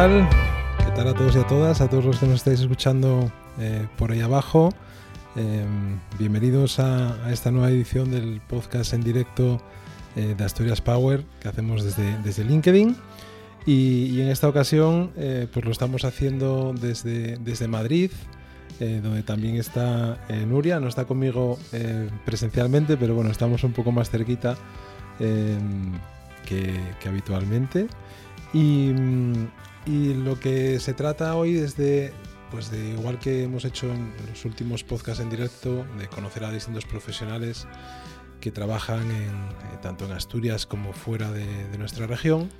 ¿Qué tal a todos y a todas? A todos los que nos estáis escuchando eh, por ahí abajo. Em, bienvenidos a, esta nueva edición del podcast en directo eh, de Asturias Power que hacemos desde, desde LinkedIn. Y, en esta ocasión eh, pues lo estamos haciendo desde, desde Madrid, donde también está Nuria. No está conmigo presencialmente, pero bueno, estamos un poco más cerquita em, que, que habitualmente. Y, y lo que se trata hoy es de, pues de igual que hemos hecho en los últimos podcasts en directo, de conocer a distintos profesionales que trabajan en, eh, tanto en Asturias como fuera de, nuestra región.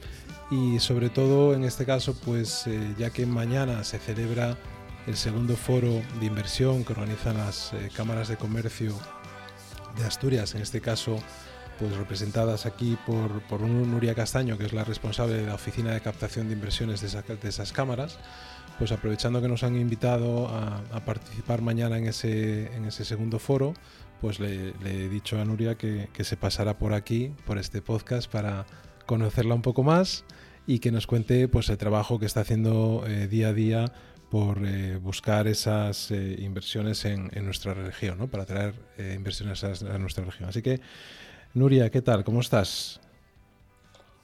Y sobre todo en este caso pues eh, ya que mañana se celebra el segundo foro de inversión que organizan las eh, cámaras de comercio de Asturias, en este caso pues representadas aquí por, por Nuria Castaño, que es la responsable de la oficina de captación de inversiones de, esas cámaras, pues aprovechando que nos han invitado a, participar mañana en ese, en ese segundo foro, pues le, he dicho a Nuria que, se pasara por aquí, por este podcast, para conocerla un poco más y que nos cuente pues el trabajo que está haciendo eh, día a día por eh, buscar esas eh, inversiones en, nuestra región, ¿no? para traer inversiones a, a, nuestra región. Así que Nuria, ¿qué tal? ¿Cómo estás?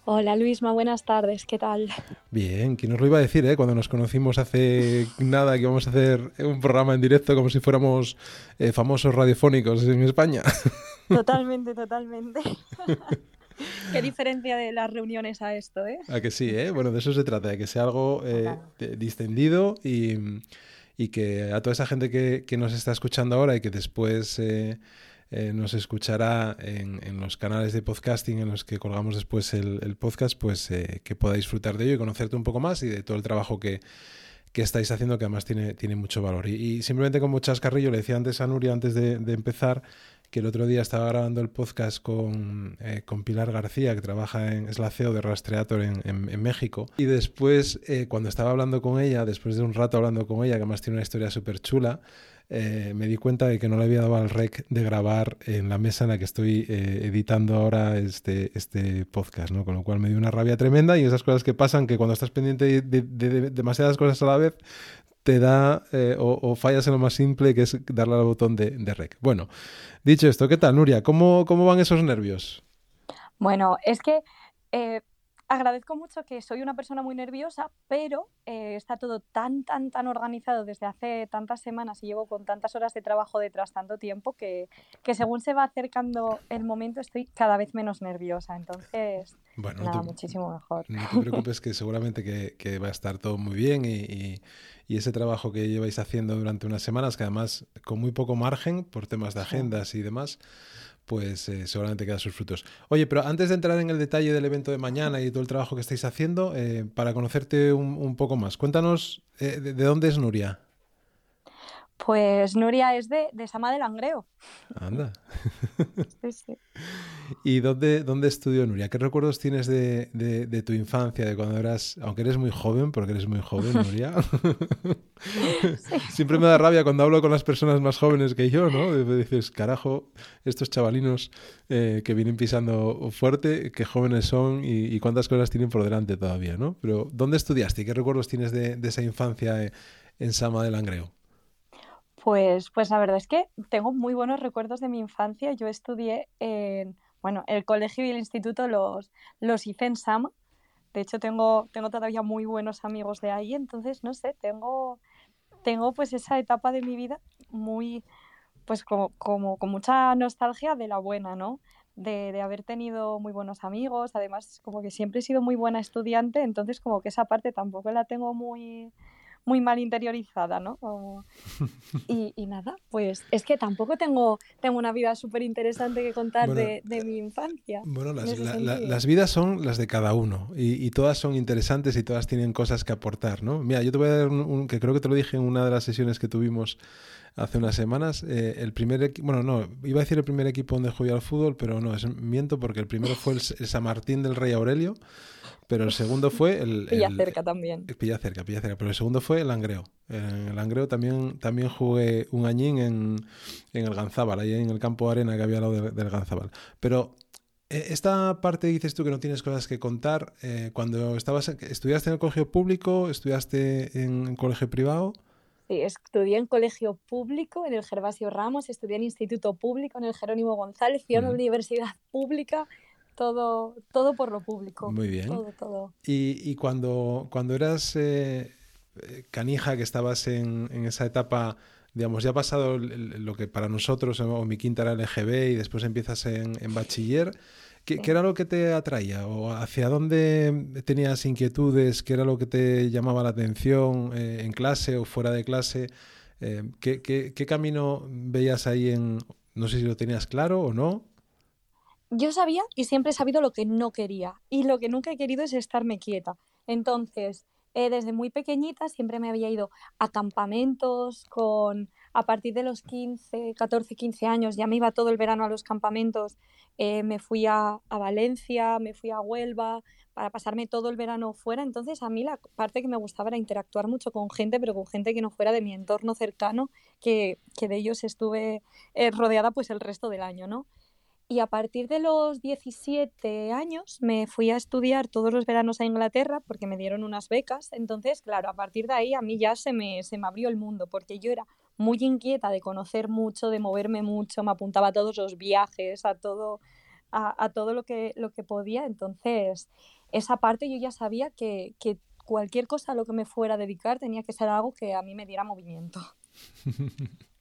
Hola Luisma, buenas tardes, ¿qué tal? Bien, ¿quién nos lo iba a decir eh? cuando nos conocimos hace nada que íbamos a hacer un programa en directo como si fuéramos eh, famosos radiofónicos en España? Totalmente, totalmente. Qué diferencia de las reuniones a esto, ¿eh? A que sí, ¿eh? Bueno, de eso se trata, de que sea algo eh, distendido y, que a toda esa gente que, que, nos está escuchando ahora y que después eh, nos escuchará en, los canales de podcasting en los que colgamos después el, podcast, pues eh, que pueda disfrutar de ello y conocerte un poco más y de todo el trabajo que, estáis haciendo, que además tiene, tiene mucho valor. Y, simplemente como chascarrillo, le decía antes a Nuria, antes de, empezar, que el otro día estaba grabando el podcast con, eh, con Pilar García, que trabaja en, es la CEO de Rastreator en, en, México. Y después, cuando estaba hablando con ella, después de un rato hablando con ella, que además tiene una historia súper chula, eh, me di cuenta de que no le había dado al rec de grabar en la mesa en la que estoy eh, editando ahora este, este podcast, ¿no? Con lo cual me dio una rabia tremenda y esas cosas que pasan que cuando estás pendiente de, demasiadas cosas a la vez te da eh, o, fallas en lo más simple que es darle al botón de, rec. Bueno, dicho esto, ¿qué tal, Nuria? ¿Cómo, cómo van esos nervios? Bueno, es que agradezco mucho que soy una persona muy nerviosa, pero eh, está todo tan, tan, tan organizado desde hace tantas semanas y llevo con tantas horas de trabajo detrás tanto tiempo que, que según se va acercando el momento estoy cada vez menos nerviosa. Entonces, nada, muchísimo mejor. No te preocupes que seguramente que, que va a estar todo muy bien y, y, y, ese trabajo que lleváis haciendo durante unas semanas, que además con muy poco margen por temas de agendas y demás, pues eh, seguramente queda sus frutos. Oye, pero antes de entrar en el detalle del evento de mañana y todo el trabajo que estáis haciendo, eh, para conocerte un, poco más, cuéntanos eh, de, dónde es Nuria. Pues Nuria es de, de Sama del Langreo. Anda. Sí, sí. ¿Y dónde, dónde estudió Nuria? ¿Qué recuerdos tienes de, de, tu infancia, de cuando eras, aunque eres muy joven, porque eres muy joven, Nuria? Siempre me da rabia cuando hablo con las personas más jóvenes que yo, ¿no? Me dices, carajo, estos chavalinos eh, que vienen pisando fuerte, qué jóvenes son y, cuántas cosas tienen por delante todavía, ¿no? Pero ¿dónde estudiaste y qué recuerdos tienes de, esa infancia en Sama del Langreo? Pues, pues la verdad es que tengo muy buenos recuerdos de mi infancia. Yo estudié en, bueno, el colegio y el instituto los, los hice en Sama. De hecho, tengo, tengo todavía muy buenos amigos de ahí. Entonces, no sé, tengo, tengo pues esa etapa de mi vida muy, pues como, como con mucha nostalgia de la buena, ¿no? De, de, haber tenido muy buenos amigos, además como que siempre he sido muy buena estudiante, entonces como que esa parte tampoco la tengo muy, muy mal interiorizada, ¿no? Y, nada, pues es que tampoco tengo, tengo una vida súper interesante que contar de, mi infancia. Bueno, las, vidas son las de cada uno y, todas son interesantes y todas tienen cosas que aportar, ¿no? Mira, yo te voy a dar un, que creo que te lo dije en una de las sesiones que tuvimos hace unas semanas. Eh, el primer bueno, no, iba a decir el primer equipo donde jugué al fútbol, pero no, es miento porque el primero fue el, el San Martín del Rey Aurelio pero el segundo fue el... Pilla cerca también. Pilla cerca, pilla cerca. Pero el segundo fue el Langreo. En el Langreo también, también jugué un añín en, en el Ganzábal, ahí en el campo arena que había al lado del, Ganzábal. Pero Eh, esta parte dices tú que no tienes cosas que contar. Eh, cuando estabas, ¿estudiaste en el colegio público? ¿Estudiaste en, colegio privado? Sí, estudié en colegio público, en el Gervasio Ramos, estudié en instituto público, en el Jerónimo González, fui a una universidad pública, todo, todo por lo público. Muy bien. Todo, todo. Y, cuando, cuando eras eh, canija, que estabas en, en esa etapa digamos, ya ha pasado lo que para nosotros, o mi quinta era LGB y después empiezas en, bachiller, ¿qué, era lo que te atraía? ¿O hacia dónde tenías inquietudes? ¿Qué era lo que te llamaba la atención eh, en clase o fuera de clase? Eh, ¿qué, camino veías ahí en, no sé si lo tenías claro o no? Yo sabía y siempre he sabido lo que no quería. Y lo que nunca he querido es estarme quieta. Entonces, eh, desde muy pequeñita siempre me había ido a campamentos con, a partir de los 15, 14, 15 años, ya me iba todo el verano a los campamentos, eh, me fui a, Valencia, me fui a Huelva para pasarme todo el verano fuera, entonces a mí la parte que me gustaba era interactuar mucho con gente, pero con gente que no fuera de mi entorno cercano, que, de ellos estuve eh, rodeada pues el resto del año, ¿no? Y a partir de los 17 años me fui a estudiar todos los veranos a Inglaterra porque me dieron unas becas. Entonces, claro, a partir de ahí a mí ya se me, se me abrió el mundo porque yo era muy inquieta de conocer mucho, de moverme mucho, me apuntaba a todos los viajes, a todo, a, todo lo, que, lo que podía. Entonces, esa parte yo ya sabía que, que cualquier cosa a lo que me fuera a dedicar tenía que ser algo que a mí me diera movimiento.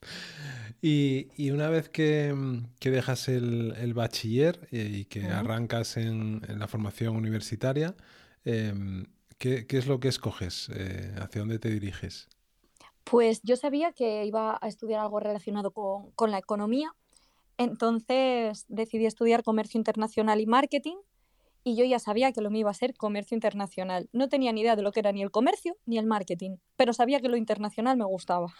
Y, una vez que, dejas el, bachiller eh, y que arrancas en, la formación universitaria, em, ¿qué, es lo que escoges? Eh, ¿Hacia dónde te diriges? Pues yo sabía que iba a estudiar algo relacionado con, con la economía, entonces decidí estudiar comercio internacional y marketing y yo ya sabía que lo mío iba a ser comercio internacional. No tenía ni idea de lo que era ni el comercio ni el marketing, pero sabía que lo internacional me gustaba.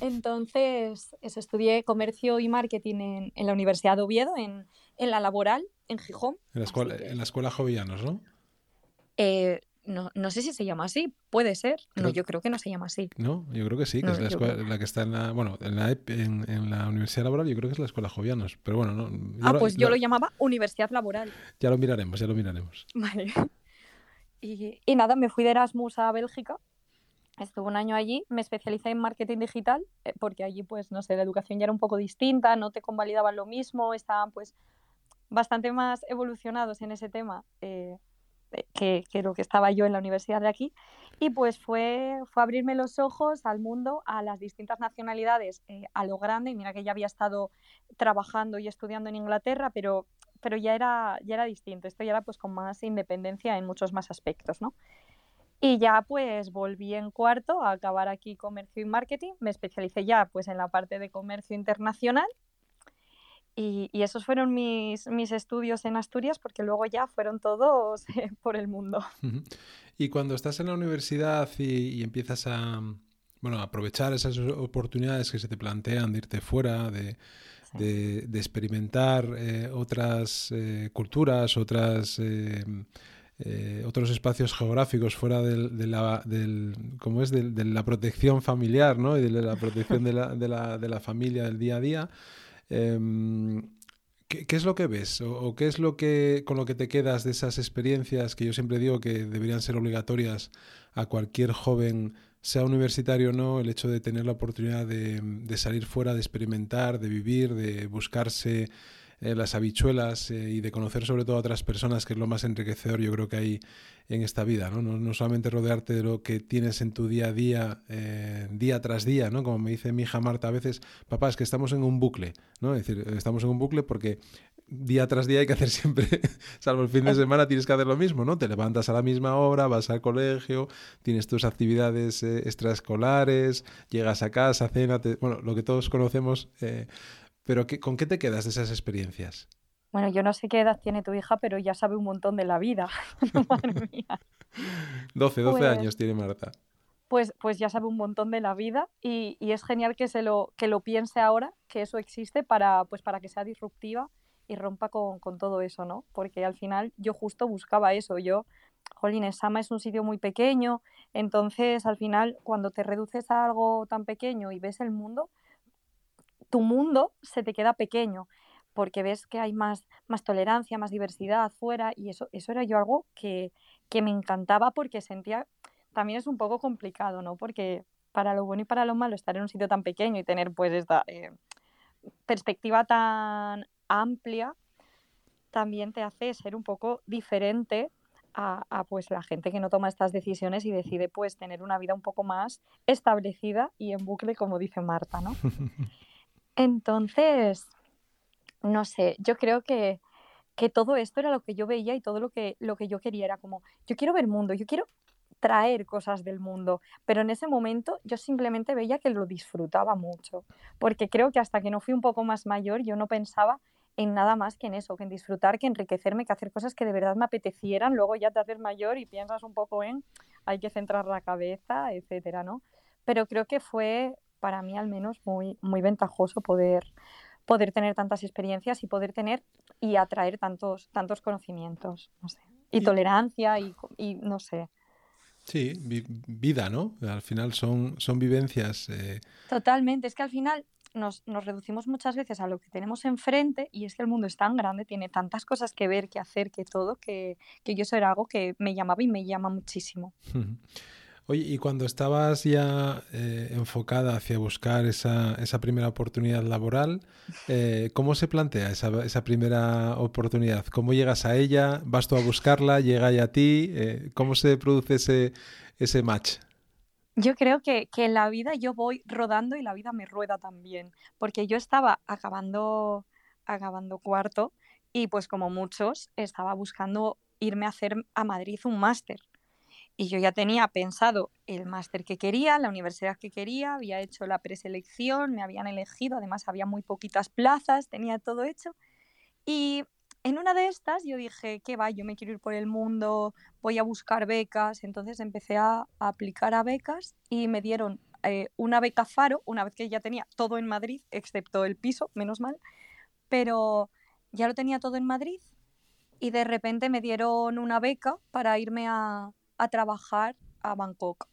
Entonces, eso, estudié comercio y marketing en, la Universidad de Oviedo, en, la laboral, en Gijón. En la escuela, en la escuela Jovillanos, ¿no? Eh, no, no sé si se llama así, puede ser. no, yo creo que no se llama así. No, yo creo que sí, que es la, escuela, la, que está en la, bueno, en la, en, la Universidad Laboral, yo creo que es la Escuela Jovianos, pero bueno, no. Ah, pues yo lo llamaba Universidad Laboral. Ya lo miraremos, ya lo miraremos. Vale. Y, y nada, me fui de Erasmus a Bélgica Estuve un año allí, me especialicé en marketing digital, eh, porque allí, pues, no sé, la educación ya era un poco distinta, no te convalidaban lo mismo, estaban, pues, bastante más evolucionados en ese tema eh, que, que, lo que estaba yo en la universidad de aquí. Y pues fue, fue abrirme los ojos al mundo, a las distintas nacionalidades, a lo grande. Mira que ya había estado trabajando y estudiando en Inglaterra, pero, pero ya, era, ya era distinto. Esto ya era pues con más independencia en muchos más aspectos, ¿no? Y ya pues volví en cuarto a acabar aquí comercio y marketing. Me especialicé ya pues en la parte de comercio internacional. Y, esos fueron mis, mis, estudios en Asturias porque luego ya fueron todos por el mundo. Y cuando estás en la universidad y, empiezas a bueno, aprovechar esas oportunidades que se te plantean de irte fuera, de, de, experimentar eh, otras eh, culturas, otras... Eh, eh, otros espacios geográficos fuera de, la, del, como es, de, la protección familiar ¿no? y de la protección de la, de la, de la familia del día a día. Em, ¿qué, es lo que ves? O, qué es lo que con lo que te quedas de esas experiencias que yo siempre digo que deberían ser obligatorias a cualquier joven, sea universitario o no, el hecho de tener la oportunidad de, de salir fuera, de experimentar, de vivir, de buscarse eh, las habichuelas eh, y de conocer sobre todo a otras personas, que es lo más enriquecedor yo creo que hay en esta vida, ¿no? No, solamente rodearte de lo que tienes en tu día a día, eh, día tras día, ¿no? Como me dice mi hija Marta a veces, papá, es que estamos en un bucle, ¿no? Es decir, estamos en un bucle porque día tras día hay que hacer siempre, salvo el fin de semana, tienes que hacer lo mismo, ¿no? Te levantas a la misma hora, vas al colegio, tienes tus actividades extraescolares, llegas a casa, cena, bueno, lo que todos conocemos pero ¿con qué te quedas de esas experiencias? Bueno, yo no sé qué edad tiene tu hija, pero ya sabe un montón de la vida. Madre mía. 12, 12 pues años tiene Marta. Pues, pues ya sabe un montón de la vida y, es genial que, se lo, que lo piense ahora, que eso existe para, pues para que sea disruptiva y rompa con, todo eso, ¿no? Porque al final yo justo buscaba eso. Yo, jolín, Sama es un sitio muy pequeño, entonces al final cuando te reduces a algo tan pequeño y ves el mundo, tu mundo se te queda pequeño. porque ves que hay más, más tolerancia, más diversidad afuera y eso, eso era yo algo que, que me encantaba porque sentía, también es un poco complicado, ¿no? Porque para lo bueno y para lo malo estar en un sitio tan pequeño y tener pues esta eh, perspectiva tan amplia también te hace ser un poco diferente a, a, pues la gente que no toma estas decisiones y decide pues tener una vida un poco más establecida y en bucle como dice Marta, ¿no? Entonces, no sé, yo creo que, que todo esto era lo que yo veía y todo lo que, lo que yo quería era como, yo quiero ver mundo, yo quiero traer cosas del mundo, pero en ese momento yo simplemente veía que lo disfrutaba mucho, porque creo que hasta que no fui un poco más mayor yo no pensaba en nada más que en eso, que en disfrutar, que enriquecerme, que hacer cosas que de verdad me apetecieran, luego ya te haces mayor y piensas un poco en hay que centrar la cabeza, etcétera, ¿no? Pero creo que fue para mí al menos muy, muy ventajoso poder, poder tener tantas experiencias y poder tener y atraer tantos, tantos conocimientos, no sé, y, tolerancia y, y, no sé. Sí, vida, ¿no? Al final son, son vivencias. Eh... Totalmente, es que al final nos, nos, reducimos muchas veces a lo que tenemos enfrente y es que el mundo es tan grande, tiene tantas cosas que ver, que hacer, que todo, que, que yo eso era algo que me llamaba y me llama muchísimo. Oye, y cuando estabas ya eh, enfocada hacia buscar esa, esa, primera oportunidad laboral, eh, ¿cómo se plantea esa, esa, primera oportunidad? ¿Cómo llegas a ella? ¿Vas tú a buscarla? ¿Llega ella a ti? Eh, ¿Cómo se produce ese, ese match? Yo creo que, que, en la vida yo voy rodando y la vida me rueda también, porque yo estaba acabando, acabando cuarto y pues como muchos estaba buscando irme a hacer a Madrid un máster y yo ya tenía pensado el máster que quería, la universidad que quería, había hecho la preselección, me habían elegido, además había muy poquitas plazas, tenía todo hecho. Y en una de estas yo dije, ¿qué va? Yo me quiero ir por el mundo, voy a buscar becas. Entonces empecé a, aplicar a becas y me dieron eh, una beca Faro, una vez que ya tenía todo en Madrid, excepto el piso, menos mal, pero ya lo tenía todo en Madrid y de repente me dieron una beca para irme a, a trabajar a Bangkok.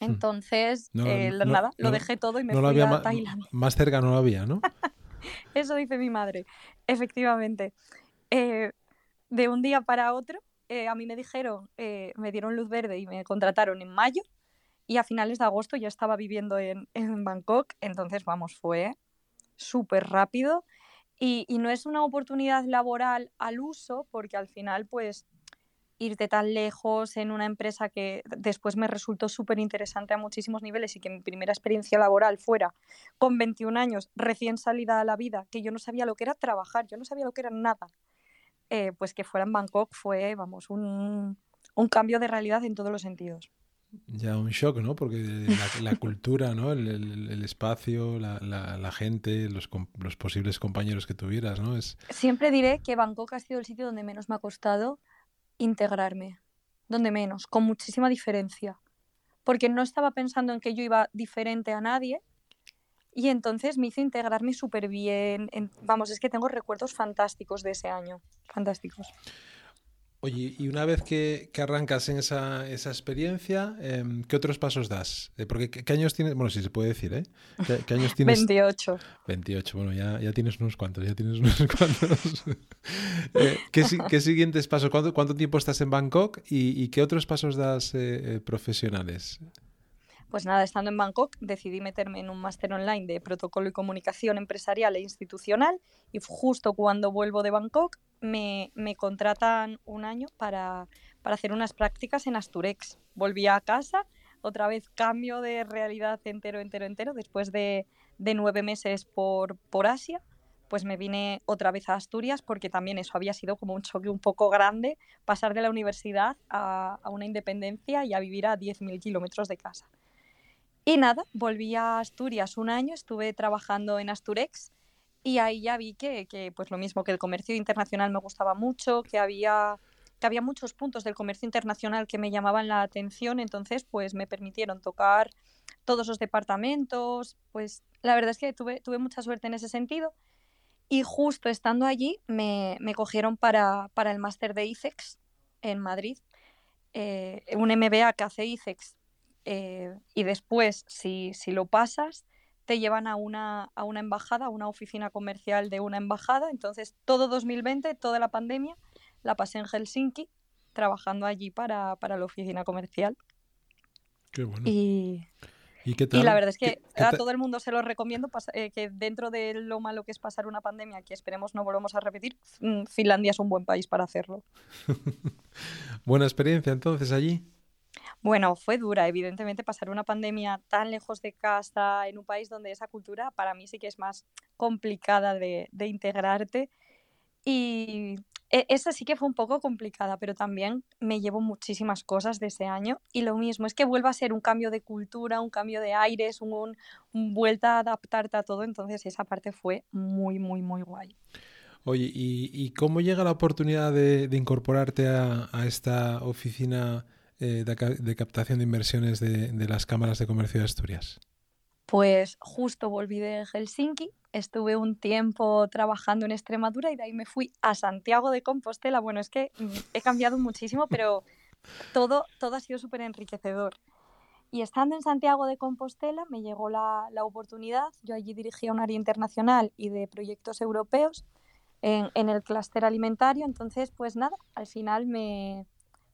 Hmm. Entonces, no, eh, no, nada, no, lo dejé todo y me fui a Tailandia. Más cerca no lo había, ¿no? Eso dice mi madre, efectivamente. Eh, de un día para otro, eh, a mí me dijeron, eh, me dieron luz verde y me contrataron en mayo y a finales de agosto ya estaba viviendo en, en Bangkok, entonces vamos, fue súper rápido y, y, no es una oportunidad laboral al uso porque al final pues irte tan lejos en una empresa que después me resultó súper interesante a muchísimos niveles y que mi primera experiencia laboral fuera con 21 años, recién salida a la vida, que yo no sabía lo que era trabajar, yo no sabía lo que era nada, eh, pues que fuera en Bangkok fue, vamos, un, un, cambio de realidad en todos los sentidos. Ya un shock, ¿no? Porque la, la cultura, ¿no? El, el, el espacio, la, la, gente, los, los posibles compañeros que tuvieras, ¿no? Es... Siempre diré que Bangkok ha sido el sitio donde menos me ha costado integrarme, donde menos, con muchísima diferencia, porque no estaba pensando en que yo iba diferente a nadie y entonces me hizo integrarme súper bien. En, vamos, es que tengo recuerdos fantásticos de ese año, fantásticos. Oye, y una vez que, que arrancas en esa, esa experiencia, eh, ¿qué otros pasos das? Eh, porque ¿qué, ¿qué, años tienes? Bueno, si se puede decir, ¿eh? ¿Qué, qué años tienes? 28. 28, bueno, ya, ya tienes unos cuantos, ya tienes unos cuantos. eh, ¿qué, ¿qué, siguientes pasos? ¿Cuánto, ¿Cuánto, tiempo estás en Bangkok y, y qué otros pasos das eh, profesionales? Pues nada, estando en Bangkok decidí meterme en un máster online de protocolo y comunicación empresarial e institucional y justo cuando vuelvo de Bangkok me, me contratan un año para, para, hacer unas prácticas en Asturex. Volví a casa, otra vez cambio de realidad entero, entero, entero, después de, de nueve meses por, por Asia pues me vine otra vez a Asturias porque también eso había sido como un choque un poco grande, pasar de la universidad a, a una independencia y a vivir a 10.000 kilómetros de casa. Y nada, volví a Asturias un año, estuve trabajando en Asturex y ahí ya vi que, que, pues lo mismo, que el comercio internacional me gustaba mucho, que había, que había muchos puntos del comercio internacional que me llamaban la atención, entonces pues me permitieron tocar todos los departamentos, pues la verdad es que tuve, tuve mucha suerte en ese sentido y justo estando allí me, me cogieron para, para el máster de ICEX en Madrid, eh, un MBA que hace ICEX eh, y después, si, si, lo pasas, te llevan a una, a una embajada, a una oficina comercial de una embajada. Entonces, todo 2020, toda la pandemia, la pasé en Helsinki, trabajando allí para, para la oficina comercial. Qué bueno. Y, ¿Y qué tal? y la verdad es que ¿Qué- qué a todo el mundo se lo recomiendo, eh, que dentro de lo malo que es pasar una pandemia, que esperemos no volvamos a repetir, mm, Finlandia es un buen país para hacerlo. Buena experiencia entonces allí. Bueno, fue dura, evidentemente, pasar una pandemia tan lejos de casa, en un país donde esa cultura para mí sí que es más complicada de, de integrarte. Y e- esa sí que fue un poco complicada, pero también me llevo muchísimas cosas de ese año. Y lo mismo, es que vuelve a ser un cambio de cultura, un cambio de aires, un, vuelta a adaptarte a todo. Entonces esa parte fue muy, muy, muy guay. Oye, ¿y, cómo llega la oportunidad de, incorporarte a esta oficina eh, de, ca- de captación de inversiones de, de las cámaras de comercio de Asturias? Pues justo volví de Helsinki, estuve un tiempo trabajando en Extremadura y de ahí me fui a Santiago de Compostela. Bueno, es que mm, he cambiado muchísimo, pero todo, todo ha sido súper enriquecedor. Y estando en Santiago de Compostela me llegó la, la oportunidad, yo allí dirigía un área internacional y de proyectos europeos en, en el clúster alimentario, entonces pues nada, al final me,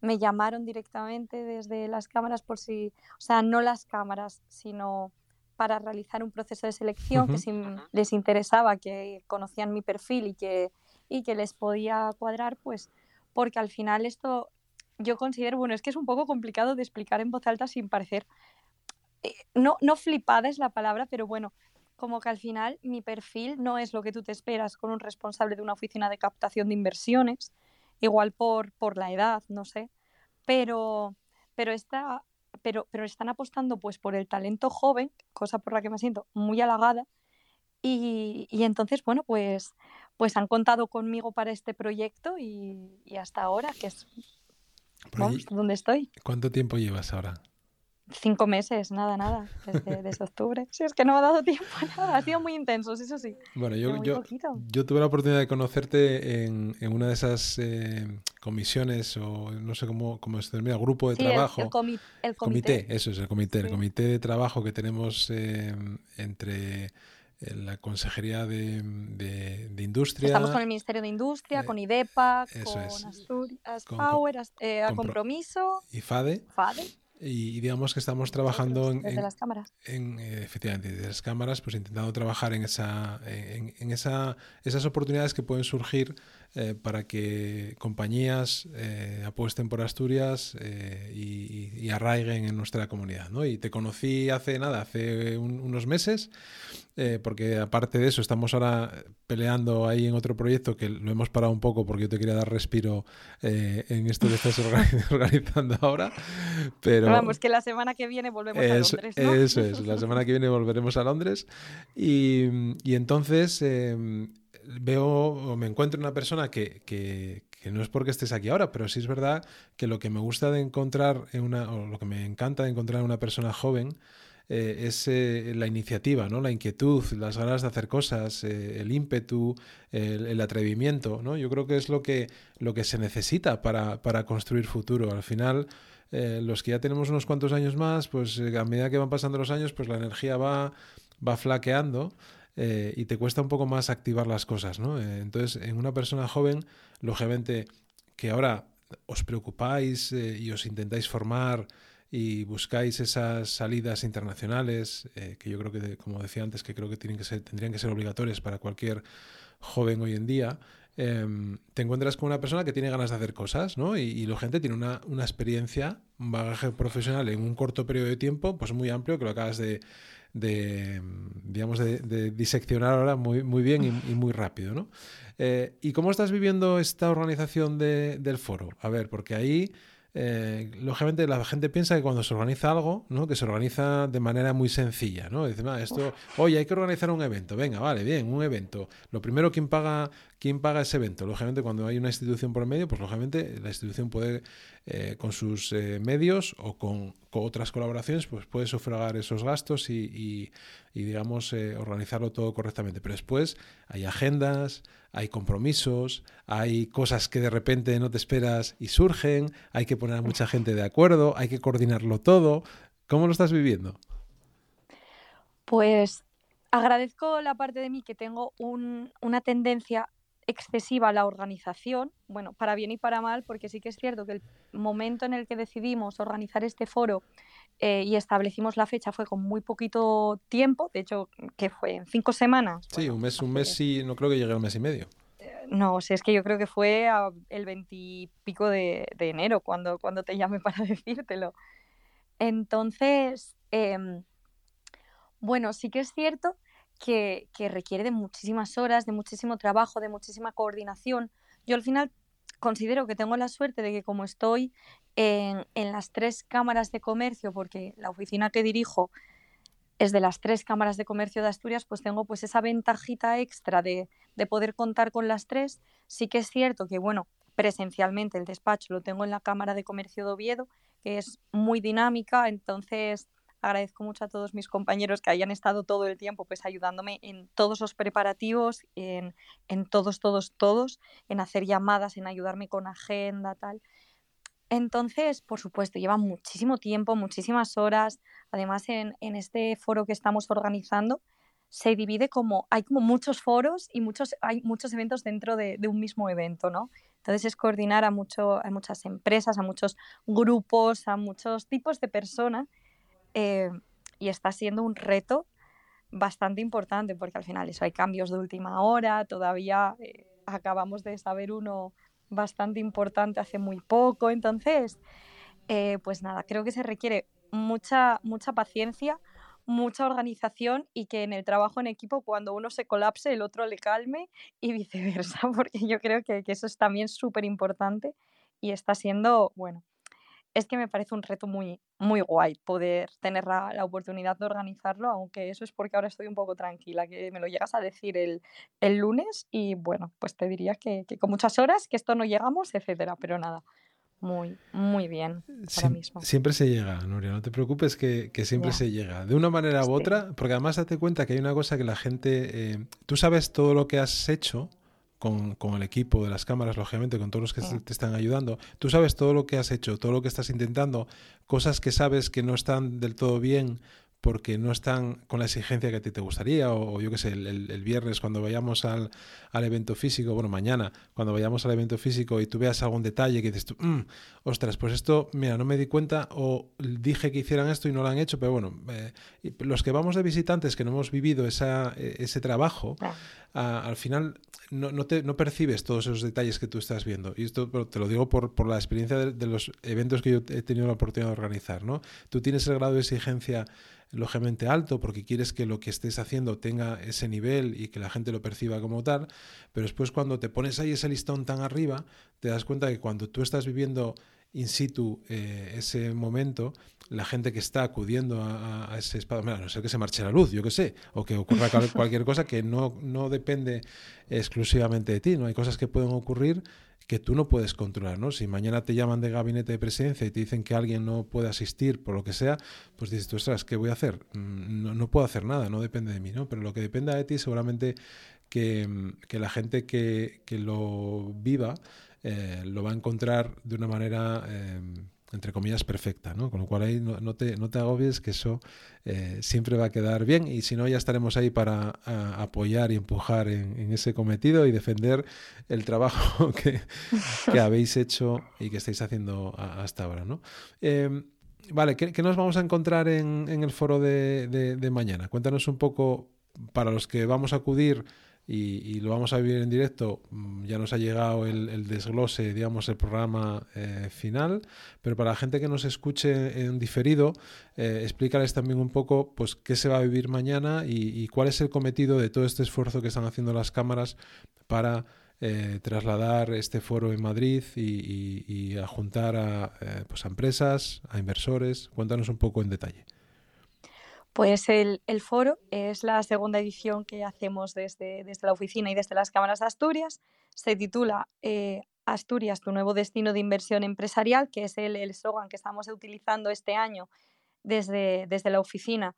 me llamaron directamente desde las cámaras por si, o sea, no las cámaras, sino para realizar un proceso de selección que si les interesaba, que conocían mi perfil y que, y que les podía cuadrar, pues porque al final esto yo considero, bueno, es que es un poco complicado de explicar en voz alta sin parecer, eh, no, no flipada es la palabra, pero bueno, como que al final mi perfil no es lo que tú te esperas con un responsable de una oficina de captación de inversiones, igual por, por la edad, no sé, pero, pero, esta, pero, pero están apostando pues por el talento joven, cosa por la que me siento muy halagada, y, y entonces, bueno, pues, pues han contado conmigo para este proyecto y, y hasta ahora, que es vamos, donde estoy. ¿Cuánto tiempo llevas ahora? Cinco meses, nada, nada, desde, desde octubre. Sí, es que no me ha dado tiempo a nada, ha sido muy intenso, eso sí. Bueno, yo, yo, yo tuve la oportunidad de conocerte en, en una de esas eh, comisiones o no sé cómo, cómo se denomina, grupo de Sí, el, el, trabajo. comi- el comité. Comité, eso es el comité, el comité de trabajo que tenemos eh, entre eh, la Consejería de, de- de Industria, Estamos con el Ministerio de Industria, eh, con IDEPA, con es. Asturias Con- Power, Ast- eh, a con pro- Compromiso, y FADE, FADE, y, y digamos que estamos trabajando en, desde en- las cámaras. en, eh, efectivamente desde las cámaras, pues intentando trabajar en esa, en, en esa, esas oportunidades que pueden surgir eh, para que compañías eh, apuesten por Asturias eh, y, y arraiguen en nuestra comunidad. ¿no? Y te conocí hace nada, hace un- unos meses, eh, porque aparte de eso estamos ahora peleando ahí en otro proyecto que lo hemos parado un poco porque yo te quería dar respiro eh, en esto que estás organi- organizando ahora. Pero Vamos, que la semana que viene volvemos a eso, Londres, ¿no? eso es, la semana que viene volveremos a Londres y, y entonces eh, veo o me encuentro una persona que, que- que no es porque estés aquí ahora, pero sí es verdad que lo que me gusta de encontrar en una, o lo que me encanta de encontrar en una persona joven eh, es eh, la iniciativa, ¿no? la inquietud, las ganas de hacer cosas, eh, el ímpetu, el, el atrevimiento. ¿no? Yo creo que es lo que, lo que se necesita para, para construir futuro. Al final, eh, los que ya tenemos unos cuantos años más, pues eh, a medida que van pasando los años, pues la energía va, va flaqueando eh, y te cuesta un poco más activar las cosas, ¿no? Eh, entonces, en una persona joven, lógicamente, que ahora os preocupáis eh, y os intentáis formar y buscáis esas salidas internacionales, que yo creo que, como decía antes, que creo que, tienen que ser, tendrían que ser obligatorias para cualquier joven hoy en día, eh, te encuentras con una persona que tiene ganas de hacer cosas, ¿no? Y, y la gente tiene una, una, experiencia, un bagaje profesional en un corto periodo de tiempo, pues muy amplio, que lo acabas de, de digamos, de, de, diseccionar ahora muy, muy bien y, muy rápido, ¿no? Eh, ¿Y cómo estás viviendo esta organización de, del foro? A ver, porque ahí... Eh, lógicamente la gente piensa que cuando se organiza algo, ¿no? que se organiza de manera muy sencilla, ¿no? Dice, ah, esto, oye, hay que organizar un evento, venga, vale, bien, un evento. Lo primero, ¿quién paga, quién paga ese evento? Lógicamente, cuando hay una institución por medio, pues lógicamente la institución puede, eh, con sus eh, medios o con, otras colaboraciones, pues puede sufragar esos gastos y, y, y digamos, organizarlo todo correctamente. Pero después hay agendas, hay compromisos, hay cosas que de repente no te esperas y surgen, hay que poner a mucha gente de acuerdo, hay que coordinarlo todo. ¿Cómo lo estás viviendo? Pues agradezco la parte de mí que tengo una tendencia excesiva a la organización, bueno, para bien y para mal, porque sí que es cierto que el momento en el que decidimos organizar este foro eh, y establecimos la fecha fue con muy poquito tiempo, de hecho, que fue en cinco semanas. Sí, un mes, un mes y no creo que llegue a un mes y medio. Eh, no, o sea, es que yo creo que fue el veintipico de, de, enero cuando, cuando te llamé para decírtelo. Entonces, em, bueno, sí que es cierto que, requiere de muchísimas horas, de muchísimo trabajo, de muchísima coordinación. Yo al final considero que tengo la suerte de que como estoy en, las tres cámaras de comercio, porque la oficina que dirijo es de las tres cámaras de comercio de Asturias, pues tengo pues esa ventajita extra de, de poder contar con las tres. Sí que es cierto que, bueno, presencialmente el despacho lo tengo en la Cámara de Comercio de Oviedo, que es muy dinámica, entonces agradezco mucho a todos mis compañeros que hayan estado todo el tiempo pues ayudándome en todos los preparativos, en, en todos, todos, todos, en hacer llamadas, en ayudarme con agenda, tal. Entonces, por supuesto, lleva muchísimo tiempo, muchísimas horas. Además, en, en, este foro que estamos organizando, se divide como, hay como muchos foros y muchos, hay muchos eventos dentro de, de un mismo evento, ¿no? Entonces es coordinar a, mucho, a muchas empresas, a muchos grupos, a muchos tipos de personas eh, y está siendo un reto bastante importante porque al final eso hay cambios de última hora, todavía eh, acabamos de saber uno bastante importante hace muy poco, entonces eh, pues nada, creo que se requiere mucha, mucha paciencia, mucha organización y que en el trabajo en equipo cuando uno se colapse el otro le calme y viceversa, porque yo creo que, que eso es también súper importante y está siendo, bueno, es que me parece un reto muy, muy guay poder tener la, oportunidad de organizarlo, aunque eso es porque ahora estoy un poco tranquila, que me lo llegas a decir el, el lunes y bueno, pues te diría que, que, con muchas horas, que esto no llegamos, etcétera, pero nada. Muy, muy bien ahora mismo. Siempre se llega, Nuria, no te preocupes que, que siempre se llega. De una manera u otra, porque además date cuenta que hay una cosa que la gente, eh, tú sabes todo lo que has hecho, con, el equipo de las cámaras, lógicamente, con todos los que te están ayudando. Tú sabes todo lo que has hecho, todo lo que estás intentando, cosas que sabes que no están del todo bien porque no están con la exigencia que a ti te gustaría, o, yo qué sé, el, viernes cuando vayamos al, evento físico, bueno, mañana, cuando vayamos al evento físico y tú veas algún detalle que dices tú, mm, ostras, pues esto, mira, no me di cuenta o dije que hicieran esto y no lo han hecho, pero bueno, eh, los que vamos de visitantes que no hemos vivido esa, e, ese trabajo, al final no, no, te, no, percibes todos esos detalles que tú estás viendo. Y esto te lo digo por, por la experiencia de, de, los eventos que yo he tenido la oportunidad de organizar, ¿no? Tú tienes el grado de exigencia lógicamente alto porque quieres que lo que estés haciendo tenga ese nivel y que la gente lo perciba como tal, pero después cuando te pones ahí ese listón tan arriba, te das cuenta que cuando tú estás viviendo in situ eh, ese momento, la gente que está acudiendo a, ese espacio, a no ser que se marche la luz, yo que sé, o que ocurra cualquier cosa que no, no depende exclusivamente de ti, no hay cosas que pueden ocurrir que tú no puedes controlar, ¿no? Si mañana te llaman de gabinete de presidencia y te dicen que alguien no puede asistir por lo que sea, pues dices tú, ostras, ¿qué voy a hacer? Mm, no, no puedo hacer nada, no depende de mí, ¿no? Pero lo que dependa de ti seguramente que, que la gente que, que lo viva eh, lo va a encontrar de una manera... Eh, entre comillas, perfecta, ¿no? Con lo cual ahí no, te, no te, agobies, que eso eh, siempre va a quedar bien y si no ya estaremos ahí para apoyar y empujar en, ese cometido y defender el trabajo que, que, habéis hecho y que estáis haciendo hasta ahora, ¿no? Em, vale, ¿qué, nos vamos a encontrar en, en el foro de, de mañana? Cuéntanos un poco, para los que vamos a acudir, y, lo vamos a vivir en directo. Mm, ya nos ha llegado el, desglose, digamos, el programa eh, final, pero para la gente que nos escuche en diferido, eh, explícales también un poco pues, qué se va a vivir mañana y, cuál es el cometido de todo este esfuerzo que están haciendo las cámaras para eh, trasladar este foro en Madrid y, a juntar a, pues a empresas, a inversores. Cuéntanos un poco en detalle. Pues el, foro es la segunda edición que hacemos desde, desde, la oficina y desde las cámaras de Asturias. Se titula eh, Asturias, tu nuevo destino de inversión empresarial, que es el eslogan que estamos utilizando este año desde, desde la oficina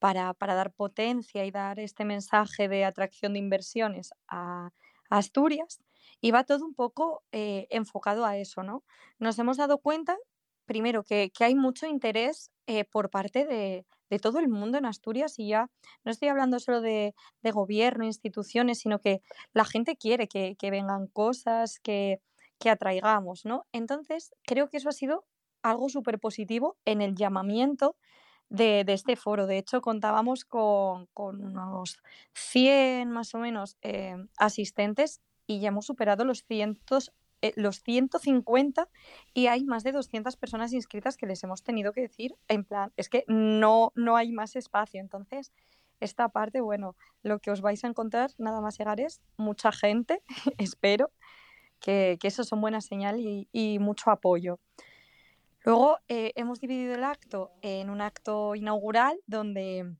para, dar potencia y dar este mensaje de atracción de inversiones a, Asturias. Y va todo un poco eh, enfocado a eso, ¿no? Nos hemos dado cuenta, primero, que, hay mucho interés eh, por parte de, de todo el mundo en Asturias y ya no estoy hablando solo de, gobierno, instituciones, sino que la gente quiere que, vengan cosas, que, que atraigamos, ¿no? Entonces, creo que eso ha sido algo súper positivo en el llamamiento de, este foro. De hecho, contábamos con, unos 100 más o menos eh, asistentes y ya hemos superado los, cientos, eh, los 150 y hay más de 200 personas inscritas que les hemos tenido que decir en plan, es que no, no hay más espacio. Entonces, esta parte, bueno, lo que os vais a encontrar nada más llegar es mucha gente, espero, que, eso son buena señal y, y mucho apoyo. Luego eh, hemos dividido el acto en un acto inaugural donde,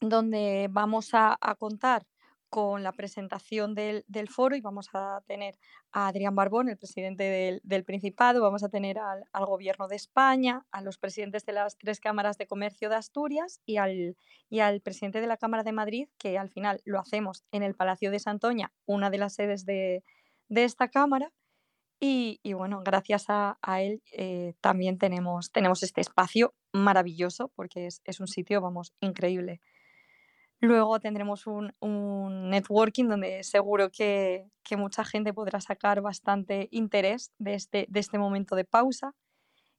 donde vamos a, contar con la presentación del, foro y vamos a tener a Adrián Barbón, el presidente del, Principado, vamos a tener al, Gobierno de España, a los presidentes de las tres cámaras de comercio de Asturias y al, y al presidente de la Cámara de Madrid, que al final lo hacemos en el Palacio de Santoña, una de las sedes de, de esta Cámara. Y, bueno, gracias a, él eh, también tenemos, tenemos este espacio maravilloso porque es, un sitio, vamos, increíble. Luego tendremos un, networking donde seguro que, mucha gente podrá sacar bastante interés de este, de este momento de pausa.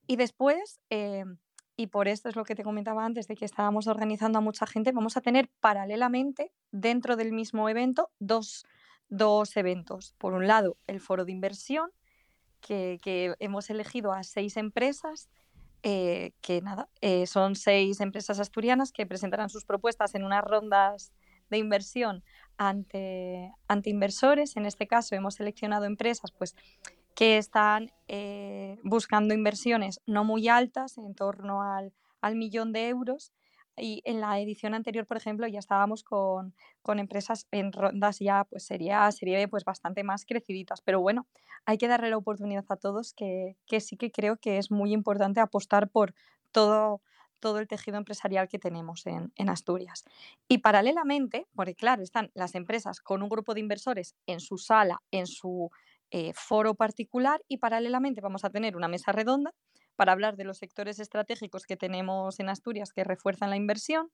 Y después, eh, y por esto es lo que te comentaba antes, de que estábamos organizando a mucha gente, vamos a tener paralelamente dentro del mismo evento dos, dos eventos. Por un lado, el foro de inversión que, hemos elegido a seis empresas eh, que nada, eh, son seis empresas asturianas que presentarán sus propuestas en unas rondas de inversión ante, ante inversores. En este caso hemos seleccionado empresas pues, que están eh, buscando inversiones no muy altas, en torno al, al millón de euros, y en la edición anterior, por ejemplo, ya estábamos con, empresas en rondas ya, pues sería, serie pues bastante más creciditas. Pero bueno, hay que darle la oportunidad a todos, que, sí que creo que es muy importante apostar por todo, todo el tejido empresarial que tenemos en, Asturias. Y paralelamente, porque claro, están las empresas con un grupo de inversores en su sala, en su eh, foro particular, y paralelamente vamos a tener una mesa redonda para hablar de los sectores estratégicos que tenemos en Asturias que refuerzan la inversión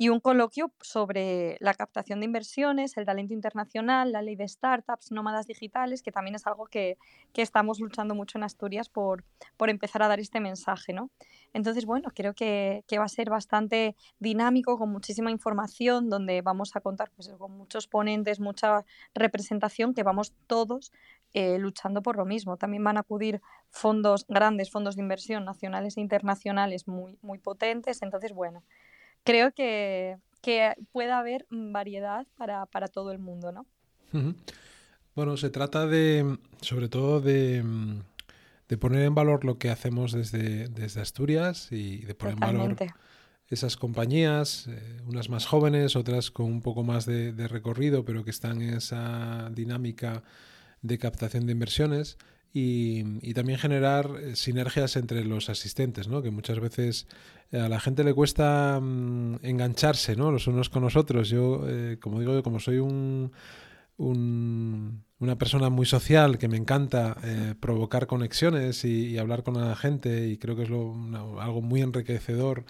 y un coloquio sobre la captación de inversiones, el talento internacional, la ley de startups, nómadas digitales, que también es algo que, estamos luchando mucho en Asturias por, por, empezar a dar este mensaje. ¿no? Entonces, bueno, creo que, va a ser bastante dinámico, con muchísima información, donde vamos a contar pues, con muchos ponentes, mucha representación, que vamos todos eh, luchando por lo mismo. También van a acudir fondos, grandes fondos de inversión nacionales e internacionales muy, muy potentes. Entonces, bueno, creo que, que puede haber variedad para, todo el mundo, ¿no? Bueno, se trata de, sobre todo de, poner en valor lo que hacemos desde, desde Asturias y de poner en valor esas compañías, eh, unas más jóvenes, otras con un poco más de, recorrido, pero que están en esa dinámica de captación de inversiones y, también generar eh, sinergias entre los asistentes, ¿no? que muchas veces eh, a la gente le cuesta mm, engancharse ¿no? los unos con los otros. Yo, eh, como digo, como soy un, una persona muy social que me encanta provocar conexiones y, hablar con la gente y creo que es algo muy enriquecedor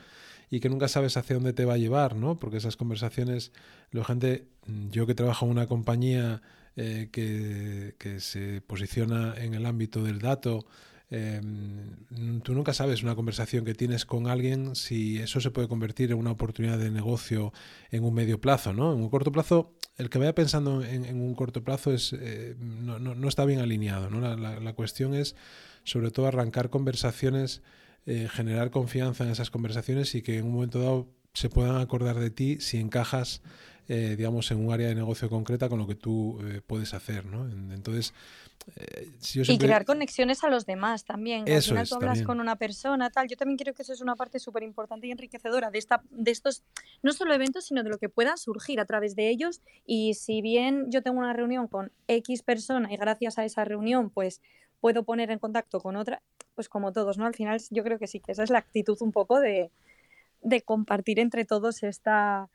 y que nunca sabes hacia dónde te va a llevar, ¿no? Porque esas conversaciones, la gente, yo que trabajo en una compañía eh, que, se posiciona en el ámbito del dato. Em, tú nunca sabes una conversación que tienes con alguien si eso se puede convertir en una oportunidad de negocio en un medio plazo, ¿no? En un corto plazo, el que vaya pensando en, un corto plazo es eh, no, no, está bien alineado, ¿no? La, cuestión es sobre todo arrancar conversaciones, eh, generar confianza en esas conversaciones y que en un momento dado se puedan acordar de ti si encajas eh, digamos, en un área de negocio concreta con lo que tú eh, puedes hacer, ¿no? Entonces, eh, Y crear conexiones a los demás también. al final tú hablas con una persona, tal. Yo también creo que eso es una parte súper importante y enriquecedora de, esta, de estos, no solo eventos, sino de lo que pueda surgir a través de ellos. Y si bien yo tengo una reunión con X persona y gracias a esa reunión, pues puedo poner en contacto con otra, pues como todos, ¿no? Al final yo creo que sí, que esa es la actitud un poco de, de compartir entre todos esta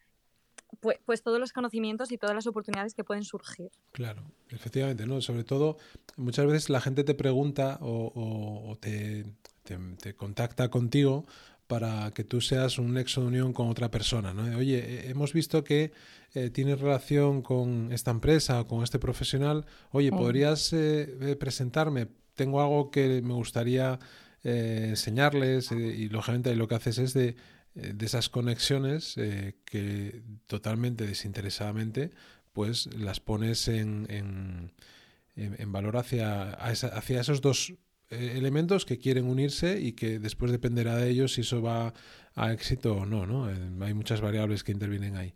pues, pues, todos los conocimientos y todas las oportunidades que pueden surgir. Claro, efectivamente, ¿no? Sobre todo, muchas veces la gente te pregunta o, te, te, contacta contigo para que tú seas un nexo de unión con otra persona. ¿no? Oye, eh, hemos visto que eh, tienes relación con esta empresa o con este profesional. Oye, ¿podrías eh, presentarme? Tengo algo que me gustaría enseñarles y lógicamente lo que haces es de, de esas conexiones que totalmente desinteresadamente pues las pones en, en, en valor hacia, hacia esos dos eh, elementos que quieren unirse y que después dependerá de ellos si eso va a éxito o no, ¿no? Eh, hay muchas variables que intervienen ahí.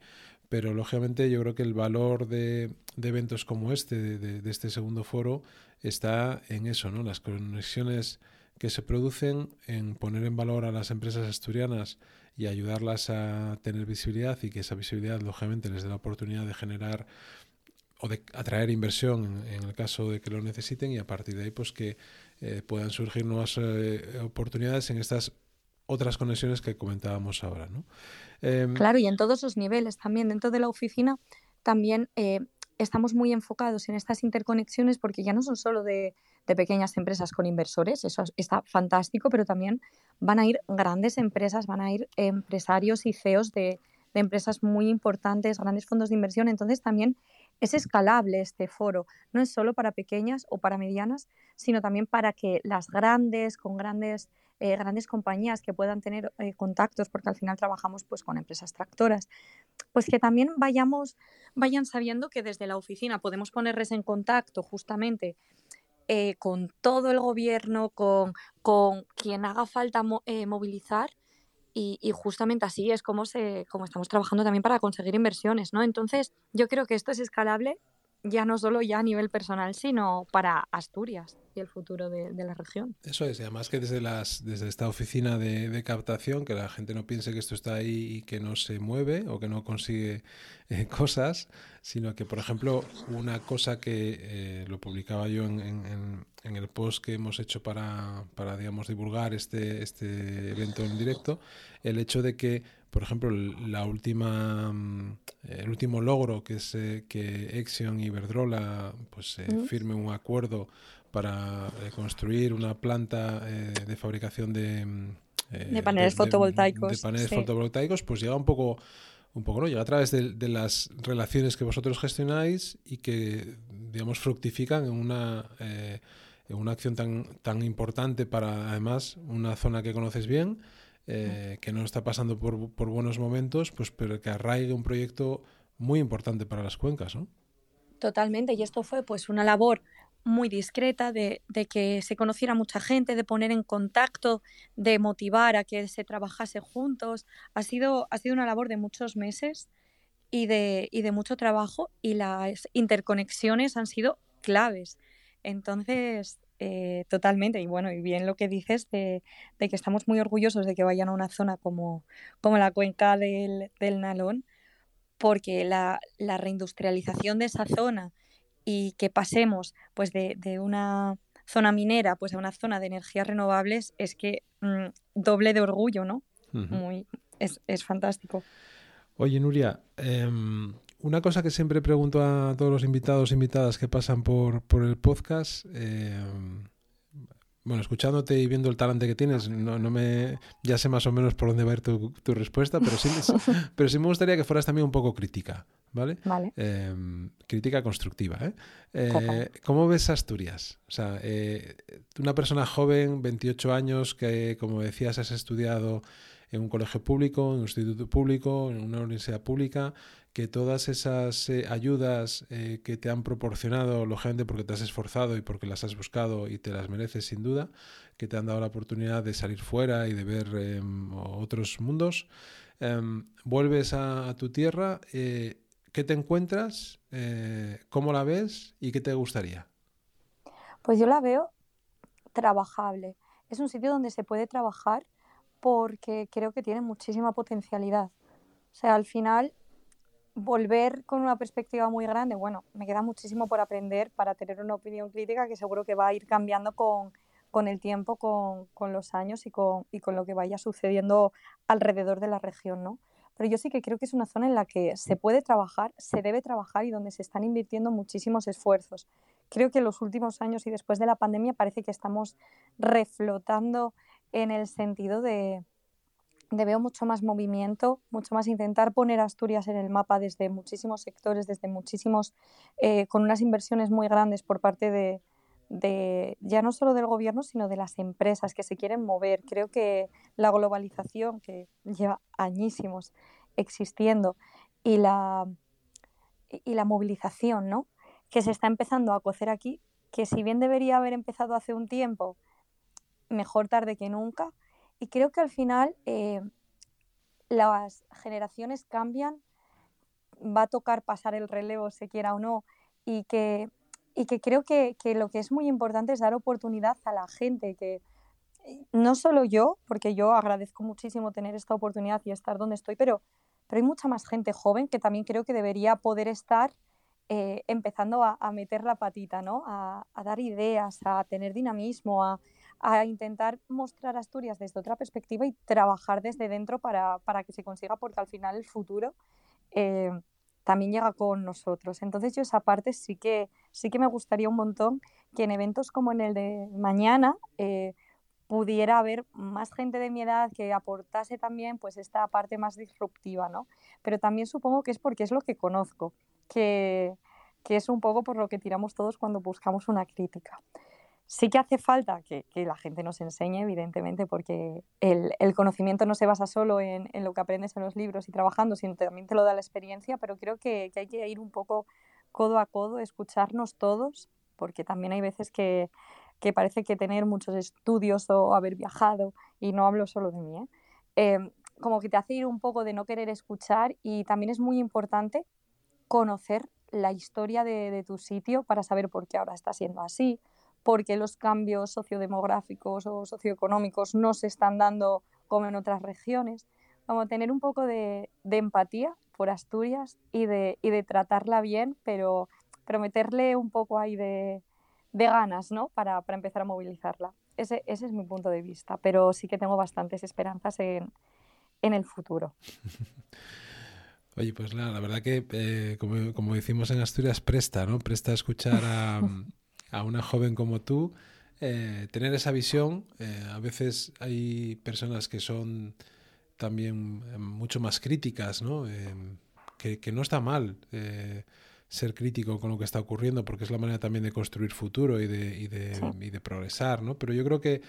Pero lógicamente yo creo que el valor de, eventos como este, de, este segundo foro, está en eso, ¿no? Las conexiones que se producen en poner en valor a las empresas asturianas y ayudarlas a tener visibilidad y que esa visibilidad lógicamente les dé la oportunidad de generar o de atraer inversión en, el caso de que lo necesiten y a partir de ahí pues que eh, puedan surgir nuevas eh, oportunidades en estas otras conexiones que comentábamos ahora. ¿no? Em, claro, y en todos los niveles también. Dentro de la oficina también eh, estamos muy enfocados en estas interconexiones porque ya no son solo de, pequeñas empresas con inversores, eso está fantástico, pero también van a ir grandes empresas, van a ir empresarios y CEOs de, de empresas muy importantes, grandes fondos de inversión. Entonces también es escalable este foro, no es solo para pequeñas o para medianas, sino también para que las grandes, con grandes, eh, grandes compañías que puedan tener eh, contactos, porque al final trabajamos pues, con empresas tractoras, pues que también vayamos, vayan sabiendo que desde la oficina podemos ponerles en contacto justamente eh, con todo el gobierno, con, con quien haga falta movilizar y, justamente así es como, se, como estamos trabajando también para conseguir inversiones, ¿no? Entonces, yo creo que esto es escalable ya no solo ya a nivel personal, sino para Asturias y el futuro de, la región. Eso es, y además que desde, las, desde esta oficina de, captación, que la gente no piense que esto está ahí y que no se mueve o que no consigue eh, cosas, sino que, por ejemplo, una cosa que eh, lo publicaba yo en, el post que hemos hecho para, para digamos, divulgar este, este evento en directo, el hecho de que por ejemplo, la última, mm, el último logro que es eh, que Exion y Iberdrola pues, eh, firmen un acuerdo para eh, construir una planta de fabricación de, mm, de paneles fotovoltaicos. De, paneles fotovoltaicos, pues llega un poco, un poco, ¿no? Llega a través de, de, las relaciones que vosotros gestionáis y que, digamos, fructifican en una, en una acción tan, tan importante para, además, una zona que conoces bien eh, que no está pasando por, por, buenos momentos, pues pero que arraigue un proyecto muy importante para las cuencas, ¿no? Totalmente, y esto fue pues una labor muy discreta de, de, que se conociera mucha gente, de poner en contacto, de motivar a que se trabajase juntos. Ha sido, ha sido una labor de muchos meses y de, y de mucho trabajo y las interconexiones han sido claves. Entonces, eh, totalmente, y bueno, y bien lo que dices de, que estamos muy orgullosos de que vayan a una zona como, como la cuenca del, Nalón, porque la, reindustrialización de esa zona y que pasemos pues de, una zona minera pues a una zona de energías renovables es que mm, doble de orgullo, ¿no? Muy, es, es, fantástico. Oye, Nuria, eh, una cosa que siempre pregunto a todos los invitados e invitadas que pasan por, por el podcast, eh, bueno, escuchándote y viendo el talante que tienes, no, no, me, ya sé más o menos por dónde va a ir tu, tu respuesta, pero sí, pero sí me gustaría que fueras también un poco crítica, ¿vale? Vale. Em, crítica constructiva, ¿eh? ¿eh? ¿Cómo ves Asturias? O sea, eh, una persona joven, 28 años, que como decías has estudiado en un colegio público, en un instituto público, en una universidad pública, que todas esas eh, ayudas eh, que te han proporcionado, lógicamente porque te has esforzado y porque las has buscado y te las mereces sin duda, que te han dado la oportunidad de salir fuera y de ver em, otros mundos, em, vuelves a, tu tierra, eh, ¿qué te encuentras? ¿Cómo la ves y qué te gustaría? Pues yo la veo trabajable. Es un sitio donde se puede trabajar porque creo que tiene muchísima potencialidad. O sea, al final volver con una perspectiva muy grande, bueno, me queda muchísimo por aprender para tener una opinión crítica que seguro que va a ir cambiando con, con el tiempo, con, con, los años y con, y con lo que vaya sucediendo alrededor de la región, ¿no? Pero yo sí que creo que es una zona en la que se puede trabajar, se debe trabajar y donde se están invirtiendo muchísimos esfuerzos. Creo que en los últimos años y después de la pandemia parece que estamos reflotando en el sentido de, veo mucho más movimiento, mucho más intentar poner Asturias en el mapa desde muchísimos sectores, desde muchísimos, eh, con unas inversiones muy grandes por parte de, de, ya no solo del gobierno, sino de las empresas que se quieren mover. Creo que la globalización, que lleva añísimos existiendo, y la, y la movilización, ¿no? que se está empezando a cocer aquí, que si bien debería haber empezado hace un tiempo, mejor tarde que nunca, y creo que al final eh, las generaciones cambian, va a tocar pasar el relevo, se quiera o no, y que, y que creo que, que, lo que es muy importante es dar oportunidad a la gente, que eh, no solo yo, porque yo agradezco muchísimo tener esta oportunidad y estar donde estoy, pero, pero hay mucha más gente joven que también creo que debería poder estar eh, empezando a, a, meter la patita, ¿no? A, a, dar ideas, a tener dinamismo, a, a, intentar mostrar Asturias desde otra perspectiva y trabajar desde dentro para, para que se consiga, porque al final el futuro eh, también llega con nosotros. Entonces yo esa parte sí que, sí que me gustaría un montón que en eventos como en el de mañana eh, pudiera haber más gente de mi edad que aportase también pues esta parte más disruptiva, ¿no? Pero también supongo que es porque es lo que conozco que, que, es un poco por lo que tiramos todos cuando buscamos una crítica. Sí que hace falta que, la gente nos enseñe, evidentemente, porque el, conocimiento no se basa solo en, lo que aprendes en los libros y trabajando, sino también te lo da la experiencia, pero creo que, hay que ir un poco codo a codo, escucharnos todos, porque también hay veces que, parece que tener muchos estudios o haber viajado, y no hablo solo de mí, ¿eh? Eh, como que te hace ir un poco de no querer escuchar y también es muy importante conocer la historia de, tu sitio para saber por qué ahora está siendo así, por qué los cambios sociodemográficos o socioeconómicos no se están dando como en otras regiones. Como tener un poco de, de empatía por Asturias y de, y de, tratarla bien, pero, pero meterle un poco ahí de, de ganas ¿no? para, para, empezar a movilizarla. Ese, ese, es mi punto de vista, pero sí que tengo bastantes esperanzas en, en el futuro. Oye, pues nada, la verdad que, eh, como, como, decimos en Asturias, presta, ¿no? Presta a escuchar a, a una joven como tú, eh, tener esa visión. Eh, a veces hay personas que son también eh, mucho más críticas, ¿no? Que, que, no está mal ser crítico con lo que está ocurriendo, porque es la manera también de construir futuro y de, y de, sí. y de progresar, ¿no? Pero yo creo que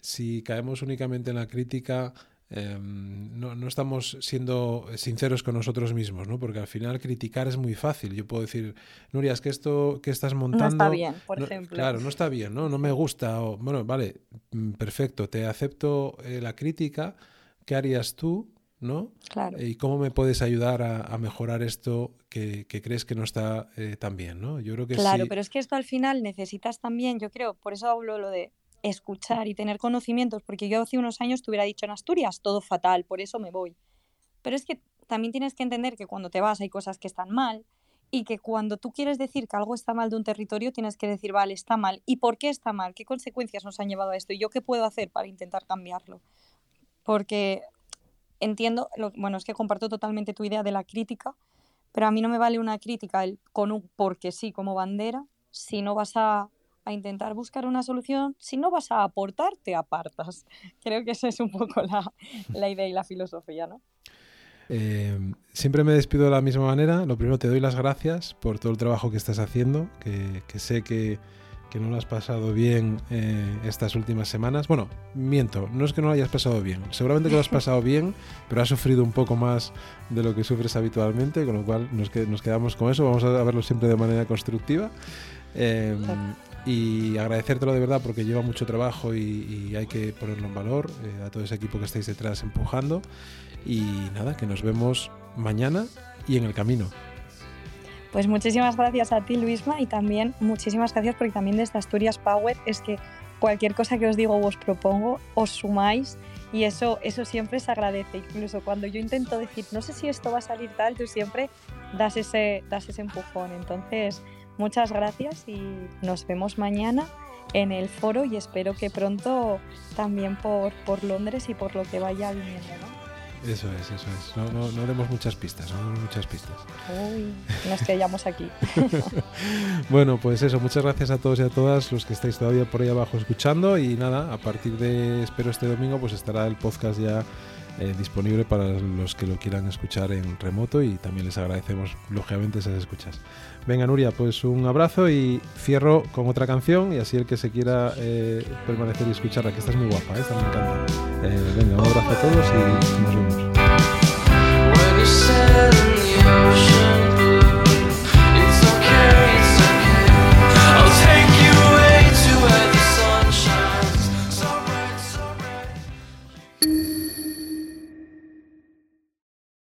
si caemos únicamente en la crítica, eh, no, no, estamos siendo sinceros con nosotros mismos, ¿no? Porque al final criticar es muy fácil. Yo puedo decir, Nuria, es que esto que estás montando... No está bien, por no, ejemplo. Claro, no está bien, ¿no? No me gusta. O, bueno, vale, mm, perfecto, te acepto eh, la crítica. ¿Qué harías tú? ¿no? Claro. ¿Y cómo me puedes ayudar a, a mejorar esto que, que, crees que no está eh, tan bien, ¿no? Yo creo que Claro, sí... pero es que esto al final necesitas también, yo creo, por eso hablo lo de escuchar y tener conocimientos, porque yo hace unos años te hubiera dicho en Asturias todo fatal, por eso me voy. Pero es que también tienes que entender que cuando te vas hay cosas que están mal y que cuando tú quieres decir que algo está mal de un territorio tienes que decir, vale, está mal. ¿Y por qué está mal? ¿Qué consecuencias nos han llevado a esto? ¿Y yo qué puedo hacer para intentar cambiarlo? Porque entiendo, lo, bueno, es que comparto totalmente tu idea de la crítica, pero a mí no me vale una crítica el, con un porque sí como bandera si no vas a a intentar buscar una solución, si no vas a aportar, te apartas. Creo que esa es un poco la, la idea y la filosofía, ¿no? Eh, siempre me despido de la misma manera. Lo primero, te doy las gracias por todo el trabajo que estás haciendo, que, que sé que, que, no lo has pasado bien eh, estas últimas semanas. Bueno, miento, no es que no lo hayas pasado bien. Seguramente que lo has pasado bien, pero has sufrido un poco más de lo que sufres habitualmente, con lo cual nos, que, nos quedamos con eso. Vamos a verlo siempre de manera constructiva. Eh, y agradecértelo de verdad porque lleva mucho trabajo y, y hay que ponerlo en valor eh, a todo ese equipo que estáis detrás empujando y nada, que nos vemos mañana y en el camino. Pues muchísimas gracias a ti Luisma y también muchísimas gracias porque también desde Asturias Power es que cualquier cosa que os digo o os propongo os sumáis y eso, eso siempre se agradece. Incluso cuando yo intento decir, no sé si esto va a salir tal, tú siempre das ese, das ese empujón. Entonces, Muchas gracias y nos vemos mañana en el foro y espero que pronto también por, por Londres y por lo que vaya viniendo. ¿no? Eso es, eso es. No, no, no, demos muchas pistas, no demos muchas pistas. Uy, nos quedamos aquí. bueno, pues eso, muchas gracias a todos y a todas los que estáis todavía por ahí abajo escuchando y nada, a partir de, espero este domingo, pues estará el podcast ya eh, disponible para los que lo quieran escuchar en remoto y también les agradecemos lógicamente esas escuchas. Venga Nuria, pues un abrazo y cierro con otra canción y así el que se quiera eh, permanecer y escucharla, que esta es muy guapa, ¿eh? esta me encanta. venga, un abrazo a todos y nos vemos.